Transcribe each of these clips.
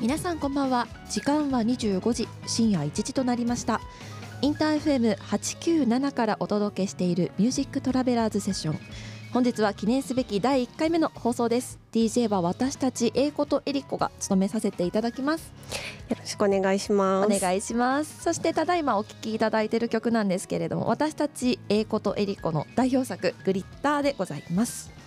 皆さんこんばんは。時間は25時深夜1時となりました。インター FM897 からお届けしているミュージックトラベラーズセッション。本日は記念すべき第1回目の放送です。DJ は私たち英子とエリコが務めさせていただきます。よろしくお願いします。お願いします。そしてただいまお聴きいただいている曲なんですけれども私たち英子とエリコの代表作グリッターでございます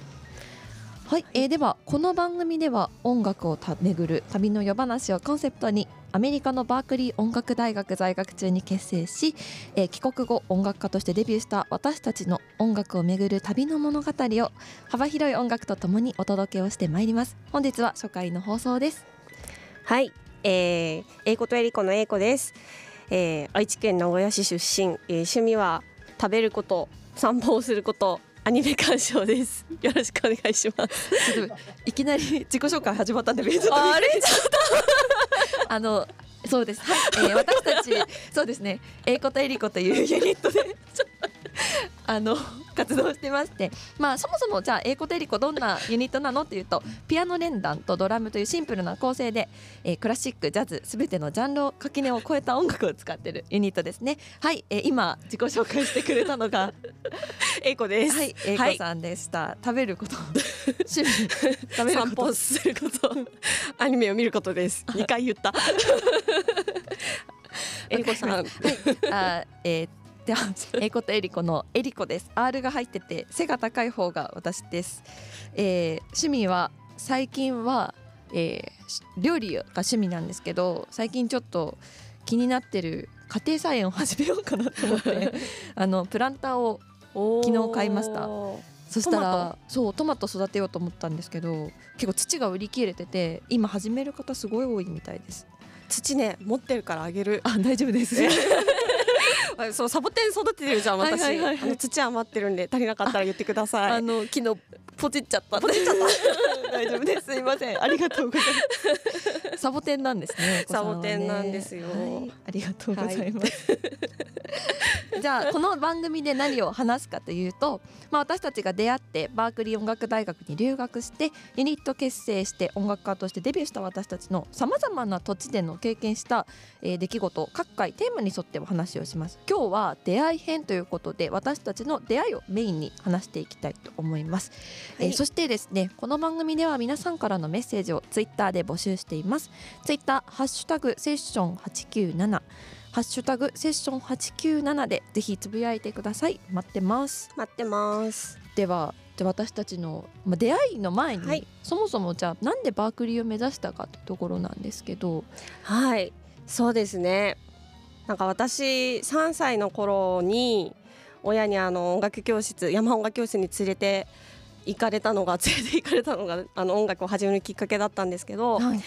はい、えー、ではこの番組では音楽をた巡る旅の夜話をコンセプトにアメリカのバークリー音楽大学在学中に結成し、えー、帰国後音楽家としてデビューした私たちの音楽を巡る旅の物語を幅広い音楽とともにお届けをしてまいります。本日は初回の放送です。はい、えー、英子とエリコの英子です、えー、愛知県名古屋市出身、えー、趣味は食べること散歩をすることアニメ鑑賞です。よろしくお願いします。いきなり自己紹介始まったんで、あれ？ちょっとあのそうです。はい、えー、私たちそうですね。英子とエリコというユニットで あの活動してまして、まあ、そもそもじゃあ英子とエリコどんなユニットなのっていうとピアノ連弾とドラムというシンプルな構成で、えー、クラシックジャズすべてのジャンルを垣根を越えた音楽を使ってるユニットですね。はい、えー、今自己紹介してくれたのが 英子です。はい英子さんでした、はい、食べること。趣味。食べる散歩すること。アニメを見ることです。二回言った。英子さん、はい、あえーでは英子とエリコのエリコです。R が入ってて背が高い方が私です、えー、趣味は最近は、えー、料理が趣味なんですけど最近ちょっと気になってる家庭菜園を始めようかなと思って あのプランターを昨日買いました。そしたらそうトマト育てようと思ったんですけど結構土が売り切れてて今始める方すごい多いみたいです。土ね持ってるからあげる。あ大丈夫です そうサボテン育ててるじゃん私、はいはいはいあの土余ってるんで足りなかったら言ってください。あの昨日ポチっちゃった。ポチっちゃった。大丈夫です。すいません。ありがとうございます。サボテンなんですね、ね、サボテンなんですよ、はい、ありがとうございます、はい、じゃあこの番組で何を話すかというと、まあ、私たちが出会ってバークリー音楽大学に留学してユニット結成して音楽家としてデビューした私たちのさまざまな土地での経験した、えー、出来事各回テーマに沿ってお話をします今日は出会い編ということで私たちの出会いをメインに話していきたいと思います、はい、えー、そしてですねこの番組では皆さんからのメッセージをツイッターで募集しています。ツイッターハッシュタグセッション897ハッシュタグセッション897でぜひつぶやいてください。待ってます。待ってます。ではじゃ私たちの、まあ、出会いの前に、はい、そもそもじゃあなんでバークリーを目指したかというところなんですけど。はい。そうですねなんか私3歳の頃に親にあの音楽教室山音楽教室に連れて行かれたのが連れて 行かれたのがあの音楽を始めるきっかけだったんですけど、はい、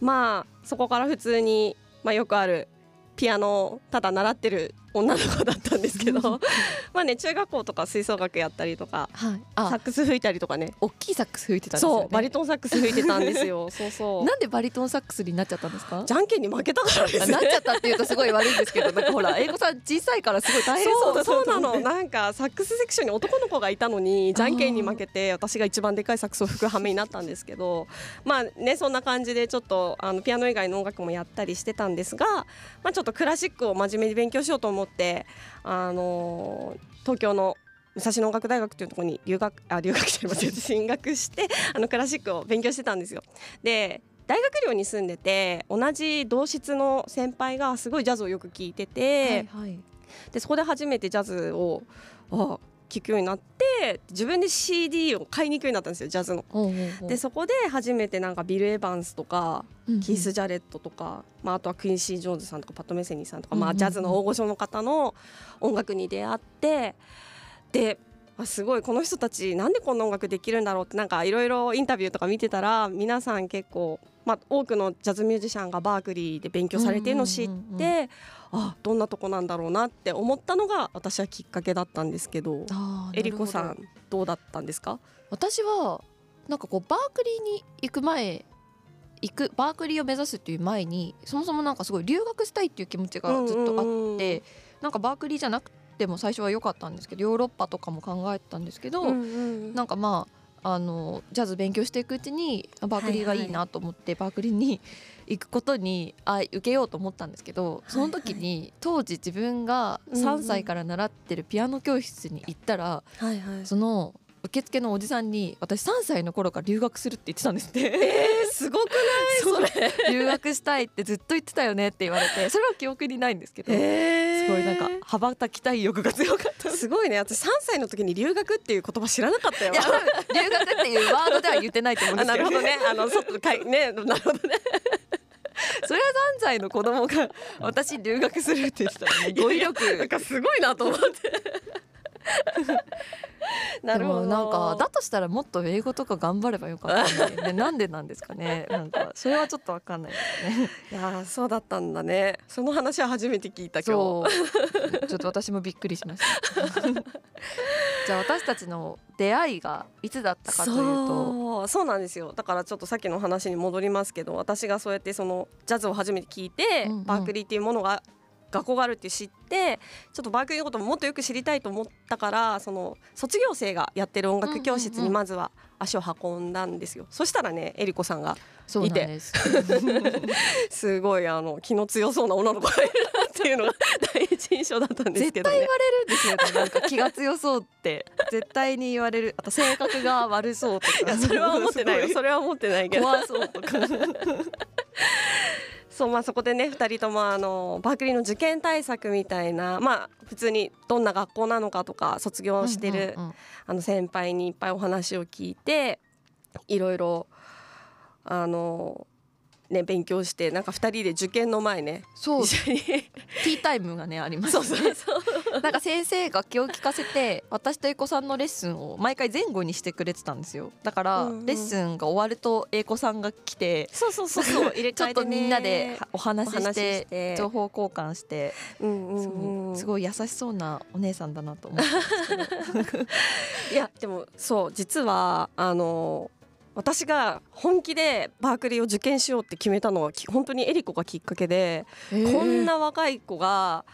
まあそこから普通に、まあ、よくあるピアノをただ習ってる女の子だったんですけど まあね中学校とか吹奏楽やったりとか、はい、サックス吹いたりとかね。大きいサックス吹いてたんですよ、ね、そうバリトンサックス吹いてたんですよ。そうそう。なんでバリトンサックスになっちゃったんですか？じゃんけんに負けたからです、ね、なっちゃったっていうとすごい悪いんですけどなんかほら 英語さん小さいからすごい大変そうそうなの。なんかサックスセクションに男の子がいたのにじゃんけんに負けて私が一番でかいサックスを吹く羽目になったんですけどまあねそんな感じでちょっとあのピアノ以外の音楽もやったりしてたんですがまあちょっとクラシックを真面目に勉強しようと思ってあの東京の武蔵野音楽大学というところに留学あ 留学してません進学してあのクラシックを勉強してたんですよ。で大学寮に住んでて同じ同室の先輩がすごいジャズをよく聴いてて、はいはい、でそこで初めてジャズをあ聴くようになって自分で CD を買いに行くようになったんですよジャズの。でそこで初めてなんかビル・エヴァンスとか、うんうん、キース・ジャレットとか、まあ、あとはクインシー・ジョーンズさんとかパット・メセニーさん。とか、まあ、ジャズの大御所の方の音楽に出会ってであすごいこの人たちなんでこんな音楽できるんだろうってなんかいろいろインタビューとか見てたら皆さん結構、まあ、多くのジャズミュージシャンがバークリーで勉強されてるのを知って、あどんなとこなんだろうなって思ったのが私はきっかけだったんですけどえりこさんどうだったんですか？私はなんかこうバークリーに行く前行くバークリーを目指すっていう前にそもそもなんかすごい留学したいっていう気持ちがずっとあって、なんかバークリーじゃなくても最初は良かったんですけどヨーロッパとかも考えてたんですけど、うんうん、なんかまああのジャズ勉強していくうちにバークリーがいいなと思って、バークリーに行くことにあ受けようと思ったんですけどその時に当時自分が3歳から習ってるピアノ教室に行ったら、その受付のおじさんに私3歳の頃から留学するって言ってたんですって。えー、すごくない？それ。留学したいってずっと言ってたよねって言われてそれは記憶にないんですけど、えごいなんか羽ばたきたい欲が強かった。すごいね。私3歳の時に留学っていう言葉知らなかったよ。留学っていうワードでは言ってないと思うんですけど、なるほどね。あの外かいねなるほどね。それは3歳の子供が私留学するって言ってたら、ね、語彙力。なんかすごいなと思って なるほど。なんかだとしたらもっと英語とか頑張ればよかったん で、ね、なんでなんですかね。なんかそれはちょっとわかんないですね。いやそうだったんだね。その話は初めて聞いた今日。ちょっと私もびっくりしました。じゃあ私たちの出会いがいつだったかというと。そうなんですよ。だからちょっとさっきの話に戻りますけど私がそうやってそのジャズを初めて聞いて、うんうん、バークリーっていうものが学校があるって知ってちょっとバークリーのことももっとよく知りたいと思ったからその卒業生がやってる音楽教室にまずは足を運んだんですよ、そしたらねえりこさんがいてす。ごいあの気の強そうな女の子がいるなっていうのが第一印象だったんですけど、ね、絶対言われるんですよなんか気が強そうって。絶対に言われる。あと性格が悪そうとか。それは思ってないよ。それは思ってないけど。怖そうとかそうまあそこでね2人ともあのバークリーの受験対策みたいなまあ普通にどんな学校なのかとか卒業してる、あの先輩にいっぱいお話を聞いていろいろあのね勉強してなんか二人で受験の前ねそう。ティータイムがねあります、ね、そうそうそう。なんか先生楽器を聞かせて私と英子さんのレッスンを毎回前後にしてくれてたんですよ。だから、レッスンが終わると英子さんが来てそうそうそうそう。入 れちょっとみんなでお話しして情報交換して、うんうんうん、すごい優しそうなお姉さんだなと思ったんですけど。いやでもそう実はあの私が本気でバークリーを受験しようって決めたのは本当にエリコがきっかけで、こんな若い子が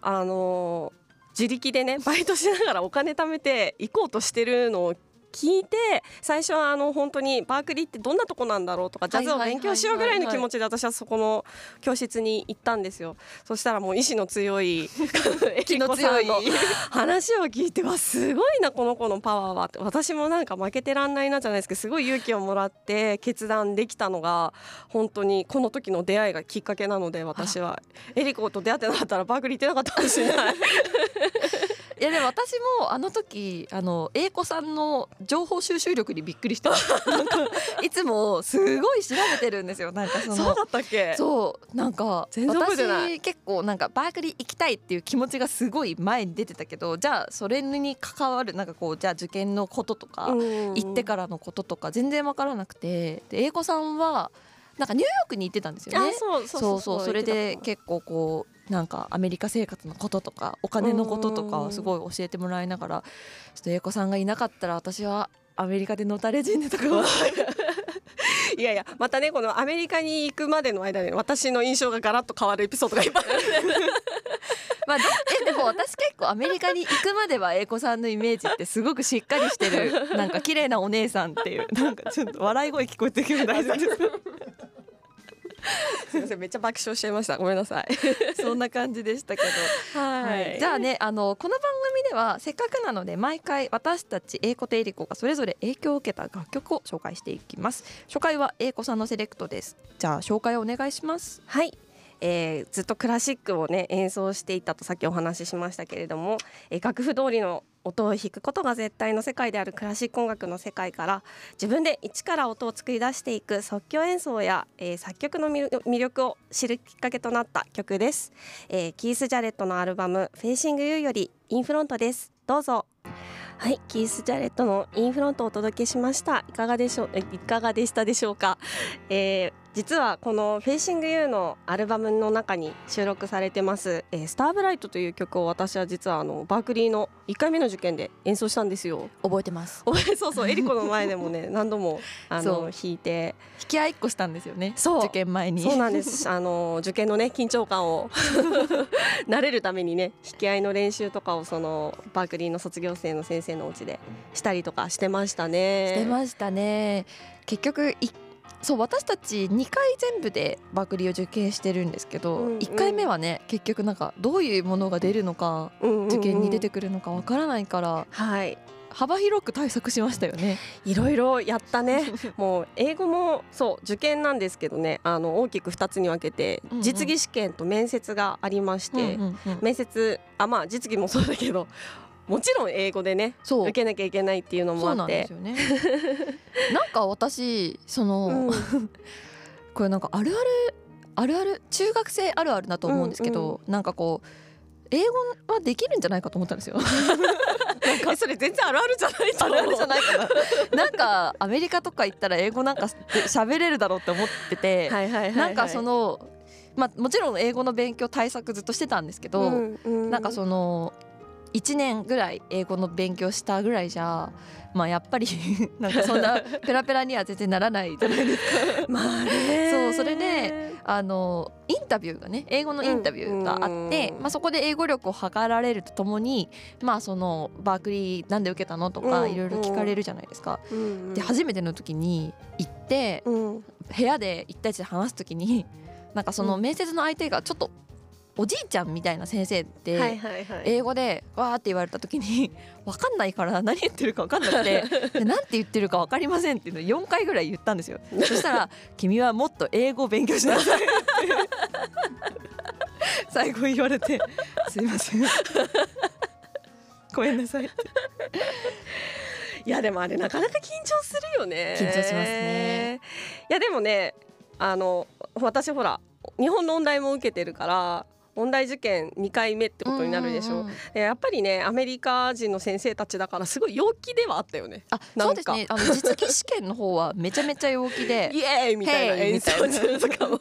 あの自力でねバイトしながらお金貯めて行こうとしてるのを聞いて最初はあの本当にバークリーってどんなとこなんだろうとかジャズを勉強しようぐらいの気持ちで私はそこの教室に行ったんですよ。そしたらもう意志の強い気の強い話を聞いてわす。ごいなこの子のパワーは。って私もなんか負けてらんないなじゃないですけどすごい勇気をもらって決断できたのが本当にこの時の出会いがきっかけなので私は。エリコと出会ってなかったらバークリー行ってなかったかもしれないいやでも私もあの時あの英子さんの情報収集力にびっくりした。いつもすごい調べてるんですよ。なんかそのそうだったっけ？そう。なんか私結構なんかバークリー行きたいっていう気持ちがすごい前に出てたけどじゃあそれに関わるなんかこうじゃあ受験のこととか行ってからのこととか全然分からなくて。で英子さんはなんかニューヨークに行ってたんですよね。そうそうそうそれで結構こうなんかアメリカ生活のこととかお金のこととかをすごい教えてもらいながらちょっと英子さんがいなかったら私はアメリカでのたれ死んでとか いやいやまたねこのアメリカに行くまでの間に私の印象がガラッと変わるエピソードがいっぱい まあ、えでも私結構アメリカに行くまでは英子さんのイメージってすごくしっかりしてる。なんか綺麗なお姉さんっていうなんかちょっと笑い声聞こえてくる大丈夫ですか？すみませんめっちゃ爆笑しちゃいました。ごめんなさい。そんな感じでしたけど。はい、じゃあねあのこの番組ではせっかくなので毎回私たち英子とエリコがそれぞれ影響を受けた楽曲を紹介していきます。初回は英子さんのセレクトです。じゃあ紹介をお願いします。はい。えー、ずっとクラシックをね演奏していたとさっきお話ししましたけれども、えー、楽譜通りの音を弾くことが絶対の世界であるクラシック音楽の世界から自分で一から音を作り出していく即興演奏や、えー、作曲の魅力を知るきっかけとなった曲です、えー、キース・ジャレットのアルバム「 Facing You」より In Front です。どうぞ。はい、キース・ジャレットの In Front をお届けしました。いかがでしょういかがでしたでしょうか、えー実はこの「 Facing You」のアルバムの中に収録されてます「えー、 Starbright」という曲を私は実はあのバークリーの1回目の受験で演奏したんですよ。覚えてます。そうそうエリコの前でもね 何度もあの弾いて。弾き合いっこしたんですよねそう。受験前に。そうなんです。あの受験のね緊張感を。慣れるためにね弾き合いの練習とかをそのバークリーの卒業生の先生のお家でしたりとかしてましたね。してましたね。結局1そう私たち2回全部でバクリを受験してるんですけど、うんうん、1回目はね結局なんかどういうものが出るのか、うんうんうん、受験に出てくるのかわからないから、はい、幅広く対策しましたよね。いろいろやったね。もう英語もそう受験なんですけどね、あの大きく2つに分けて、うんうん、実技試験と面接がありまして、うんうんうん、面接あまあ実技もそうだけどもちろん英語でね受けなきゃいけないっていうのもあって。そうなんですよね なんか私その、うん、これなんかあるあるあるある中学生あるあるだと思うんですけど、うんうん、なんかこう英語はできるんじゃないかと思ったんですよ。それ全然あるあるじゃないあるあるじゃないかな。なんかアメリカとか行ったら英語なんか喋れるだろうって思ってて、はいはいはいはい、なんかそのまあもちろん英語の勉強対策ずっとしてたんですけど、うんうん、なんかその1年ぐらい英語の勉強したぐらいじゃまあやっぱり なんかそんな ペラペラには全然ならないじゃないですか。まあね。そうそれであのインタビューがね英語のインタビューがあって、まあ、そこで英語力を測られるとともにまあそのバークリーなんで受けたのとかいろいろ聞かれるじゃないですか。で初めての時に行って、部屋で1対1で話す時になんかその面接の相手がちょっとおじいちゃんみたいな先生で英語でわーって言われた時に 分かんないから何言ってるか分かんなくて 何て言ってるか分かりませんっていうのを4回ぐらい言ったんですよ。そしたら「君はもっと英語を勉強しなさい」って最後言われて「すいません。ごめんなさい」って。いやでもあれなかなか緊張するよね。緊張しますね。いやでもねあの私ほら日本の音大も受けてるから音大受験2回目ってことになるでしょ。う,、うんうんうん、やっぱりねアメリカ人の先生たちだからすごい陽気ではあったよね。あそうですね。あの実技試験の方はめちゃめちゃ陽気で。イエーイみたいな。演奏中とかも。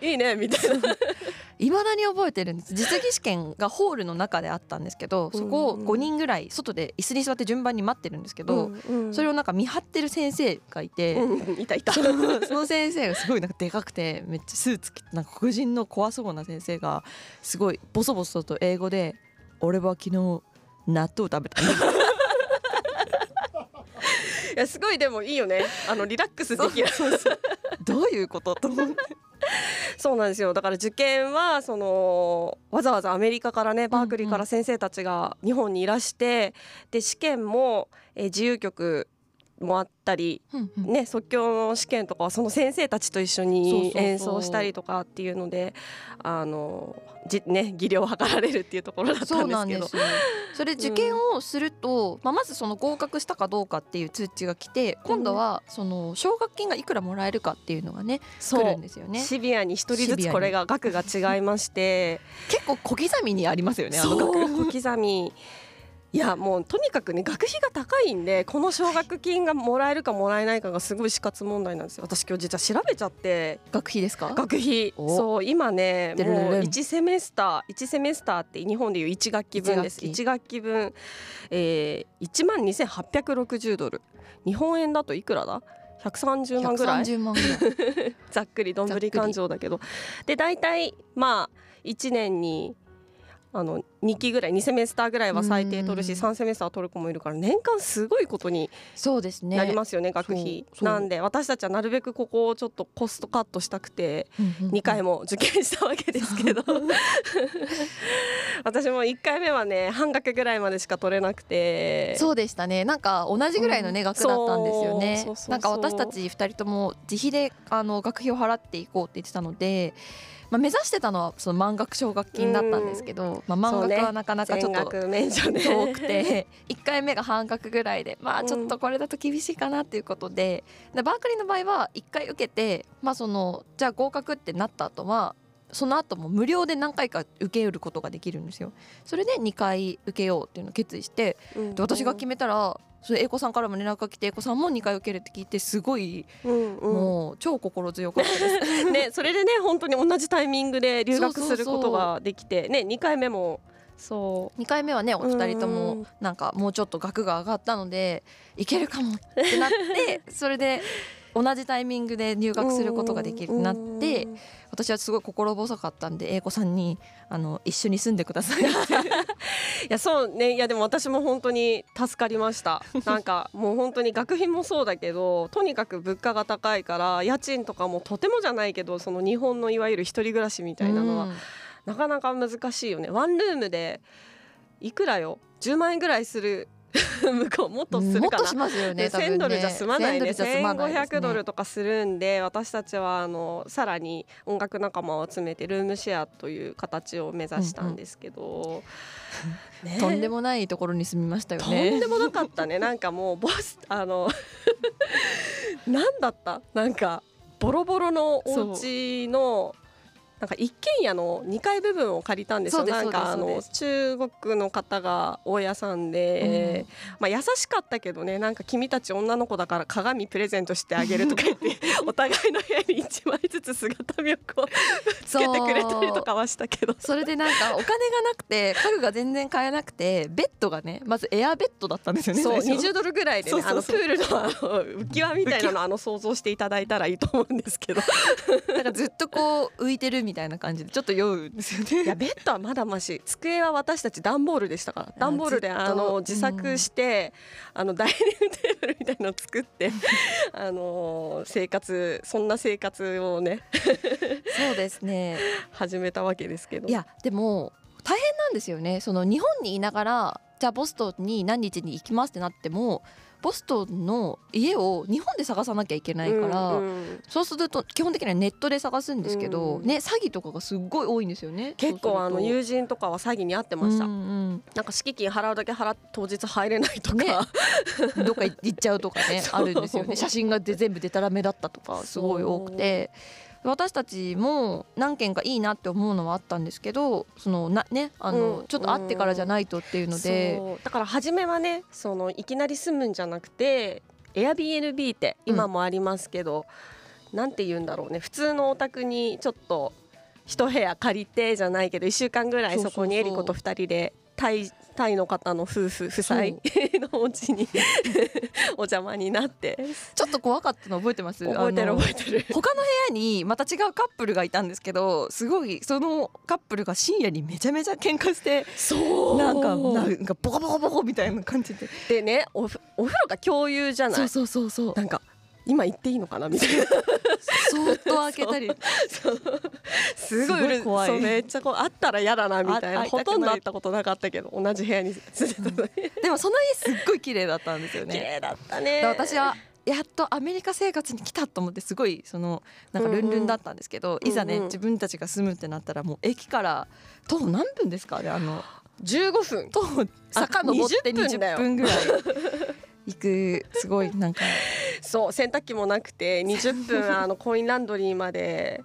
いいねみたいな いまだに覚えてるんです。実技試験がホールの中であったんですけどそこを5人ぐらい外で椅子に座って順番に待ってるんですけど、うんうん、それをなんか見張ってる先生がいて、うん、いたいた。その先生がすごいなんかでかくてめっちゃスーツ着てなんか黒人の怖そうな先生がすごいボソボソと英語で「俺は昨日納豆食べたいやすごいでもいいよね。あのリラックスできる。どういうことと思って。そうなんですよ。だから受験はそのわざわざアメリカからねバークリーから先生たちが日本にいらして、で試験も、え自由曲もあったり、うんうん、ね、即興の試験とかはその先生たちと一緒に演奏したりとかっていうのであのじ、ね、技量を測られるっていうところだったんですけど。それ受験をすると、うん、まあ、まずその合格したかどうかっていう通知が来て今度はその奨学金がいくらもらえるかっていうのがね来るんですよね。シビアに一人ずつこれが額が違いまして。結構小刻みにありますよねあの額。小刻みいやもうとにかくね学費が高いんでこの奨学金がもらえるかもらえないかがすごい死活問題なんですよ。私今日実は調べちゃって学費。ですか学費そう今ねもう1セメスター1セメスターって日本でいう1学期分です。1学期。分、えー、1万2860ドル。日本円だといくらだ？130万ぐらい？万ぐらい。ざっくりどんぶり勘定だけど。で大体まあ1年にあの2期ぐらい2セメスターぐらいは最低取るし3セメスター取る子もいるから年間すごいことになりますよね学費。なんで私たちはなるべくここをちょっとコストカットしたくて2回も受験したわけですけど。私も1回目はね半額ぐらいまでしか取れなくて。そうでしたね。なんか同じぐらいのね、額だったんですよね。なんか私たち2人とも自費であの学費を払っていこうって言ってたのでまあ、目指してたのはその満額奨学金だったんですけど、まあ、満額はなかなかちょっと遠くて 1回目が半額ぐらいでまあちょっとこれだと厳しいかなっていうことででバークリーの場合は1回受けて、まあ、そのじゃあ合格ってなった後はその後も無料で何回か受けることができるんですよ。それで2回受けようっていうのを決意して、で私が決めたらそれ英子さんからも連絡が来て英子さんも2回受けるって聞いてすごい、うんうん、もう超心強かったです。ねそれでね本当に同じタイミングで留学することができてね2回目もそう。2回目はねお二人とうもんなんかもうちょっと額が上がったのでいけるかもってなって それで同じタイミングで入学することができるなってうん私はすごい心細かったんで英子さんにあの一緒に住んでください いやそうね。いやでも私も本当に助かりました。なんかもう本当に学費もそうだけどとにかく物価が高いから家賃とかもとてもじゃないけどその日本のいわゆる一人暮らしみたいなのはうんなかなか難しいよね。ワンルームでいくらよ？10万円ぐらいする 向こうもっとするかな。しますよねね、多分ね。1000ドルじゃ済まないね。1000ドないですね。1500ドルとかするんで私たちはあのさらに音楽仲間を集めてルームシェアという形を目指したんですけど、ね。とんでもないところに住みましたよとねんでもなかったね。なんかもうボスあの なんだった？なんかボロボロのお家のなんか一軒家の2階部分を借りたんですよ。なんかあの中国の方が大家さんで、まあ、優しかったけどねなんか君たち女の子だから鏡プレゼントしてあげるとか言って お互いの部屋に1枚ずつ姿見をこう つけてくれたりとかはしたけど。それでなんかお金がなくて家具が全然買えなくてベッドがねまずエアベッドだったんですよねそう最初。20ドルぐらいでねあのプールのあの浮き輪みたいなのあの想像していただいたらいいと思うんですけど。なんかずっとこう浮いてるみたいな感じでちょっと酔うんですよね。いやベッドはまだまし机は私たち段ボールでしたから。段ボールであのうん自作して、あのダイニングテーブルみたいのを作ってあの生活そんな生活をね。そうですね。始めたわけですけど。いやでも大変なんですよね。その日本にいながらじゃあボストンに何日に行きますってなってもボストンの家を日本で探さなきゃいけないから、うんうん。そうすると基本的にはネットで探すんですけど、うん。ね詐欺とかがすっごい多いんですよね結構あのう友人とかは詐欺に遭ってました、うんうんなんか敷金払うだけ払って当日入れないとか、ね。どっか行っちゃうとかねあるんですよね。写真がで全部デタラメだったとかすごい多くて私たちも何件かいいなって思うのはあったんですけどそのなねあの、うん。ちょっと会ってからじゃないとっていうので、そうだから初めはねそのいきなり住むんじゃなくて Airbnb って今もありますけど、なんて言うんだろうね。普通のお宅にちょっと一部屋借りてじゃないけど1週間ぐらいそこにエリコと2人でタイタイの方の夫婦夫妻のお家に お邪魔になって。ちょっと怖かったの覚えてます？覚えてる覚えてる。他の部屋にまた違うカップルがいたんですけどすごいそのカップルが深夜にめちゃめちゃ喧嘩してそう。なんかなんかボコボコボコみたいな感じで。でねおふお風呂が共有じゃない？そうそうそうそう。なんか今言っていいのかなみたいな。そーっと開けたり。すごい怖い。そうめっちゃこうあったら嫌だなみたいな。ほとんど会ったことなかったけど同じ部屋に住んでた。のにでもその家すっごい綺麗だったんですよね。綺麗だったね。で私はやっとアメリカ生活に来たと思ってすごいそのなんかルンルンだったんですけど、うんうん。いざねうんうん自分たちが住むってなったらもう駅から徒歩何分ですかねあの15分。徒歩坂登って20分だ20よ分ぐらい行くすごいなんか。そう洗濯機もなくて20分あのコインランドリーまで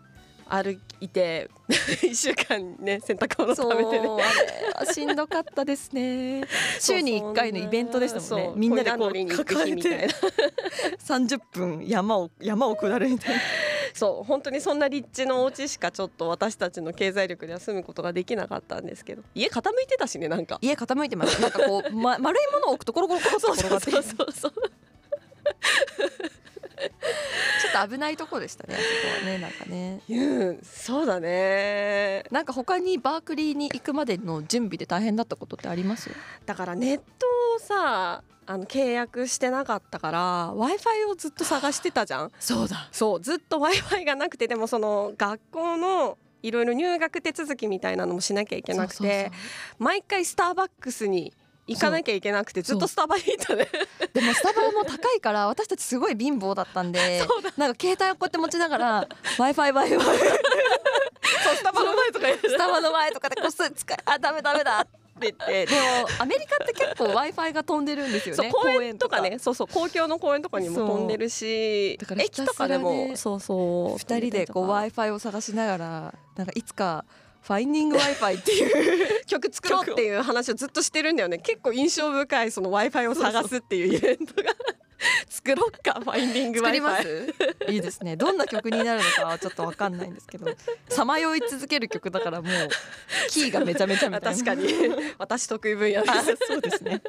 歩いて 1週間ね洗濯物食べてね。あれはしんどかったですね。週に1回のイベントでしたもんね。みんなでこうコインランドリーに行く抱え日みたいな。て30分山を山を下るみたいなそう本当にそんな立地のお家しかちょっと私たちの経済力では住むことができなかったんですけど。家傾いてたしねなんか。家傾いてます。なんかこう、ま、丸いものを置くとコロコロコロっと転がってそうそうそう。ちょっと危ないところでしたねあそこはねなんかね。うんそうだね。なんか他にバークリーに行くまでの準備で大変だったことってあります？だからネットをさあの契約してなかったから w i f i をずっと探してたじゃん。そうだ。そうずっと w i f i がなくてでもその学校のいろいろ入学手続きみたいなのもしなきゃいけなくて毎回スターバックスに行かなきゃいけなくてずっとスタバにいたね。でもスタバも高いから私たちすごい貧乏だったんでなんか携帯をこうやって持ちながら w i f i w i f i スタバの前とかスタバの前とかでこっそり使いあダメダメだって言って。でもアメリカって結構 w i f i が飛んでるんですよね公園とかね。そうそう公共の公園とかにも飛んでるし。駅とかでも、ねそうそう。2人で w わ i f i を探しながらなんかいつかファインディング Wi-Fi っていう 曲作ろうっていう話をずっとしてるんだよね。結構印象深いその w i f i を探すっていうイベントが 作ろっかファインディング作ります？いいですね。どんな曲になるのかはちょっとわかんないんですけどさまよい続ける曲だからもうキーがめちゃめちゃみたいな。確かに。私得意分野であすそうですね。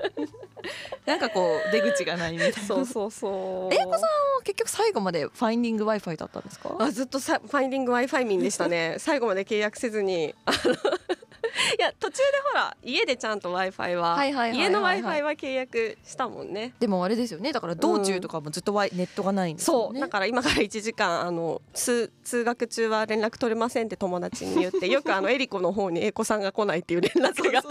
なんかこう出口がないみたいな。そうそうそう。英子さんは結局最後までファインディング Wi-Fi だったんですか？あずっとさファインディング w i f i 民でしたね。最後まで契約せずにあの いや途中でほら家でちゃんと w i f i は家の w i f i は契約したもんね。でもあれですよね。だから道中とかもずっとワイネットがないんですそう、だから今から1時間あの通通学中は連絡取れませんって友達に言って よくあのエリコの方に英子さんが来ないっていう連絡が。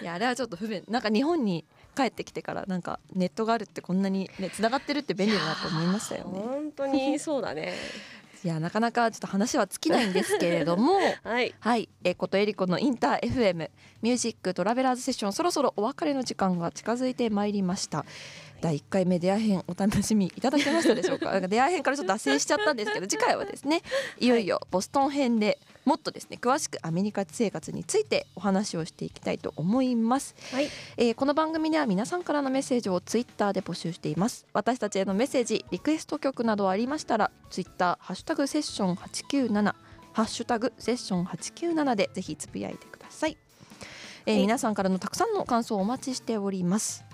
いやあれはちょっと不便。なんか日本に帰ってきてからなんかネットがあるってこんなにね繋がってるって便利だなと思いましたよね。本当にそうだね いやなかなかちょっと話は尽きないんですけれども。はい。はい、えことえりこのインター FM ミュージックトラベラーズセッションそろそろお別れの時間が近づいてまいりました第1回目出会い編お楽しみいただけましたでしょうか？なんか出会い編からちょっと脱線しちゃったんですけど次回はですねいよいよボストン編でもっとですね詳しくアメリカ生活についてお話をしていきたいと思います。はい。えーこの番組では皆さんからのメッセージをツイッターで募集しています。私たちへのメッセージリクエスト曲などありましたらツイッターハッシュタグセッション897ハッシュタグセッション897でぜひつぶやいてください、えーはい。皆さんからのたくさんの感想をお待ちしております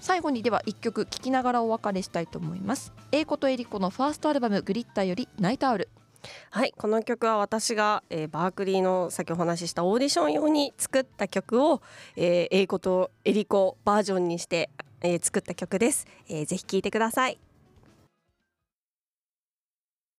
最後にでは一曲聴きながらお別れしたいと思います。英子とエリコのファーストアルバムグリッターよりナイトアウル。はい、この曲は私が、えーバークリーの先お話ししたオーディション用に作った曲を、えー、英子とエリコバージョンにして、えー作った曲です、えーぜひ聴いてください。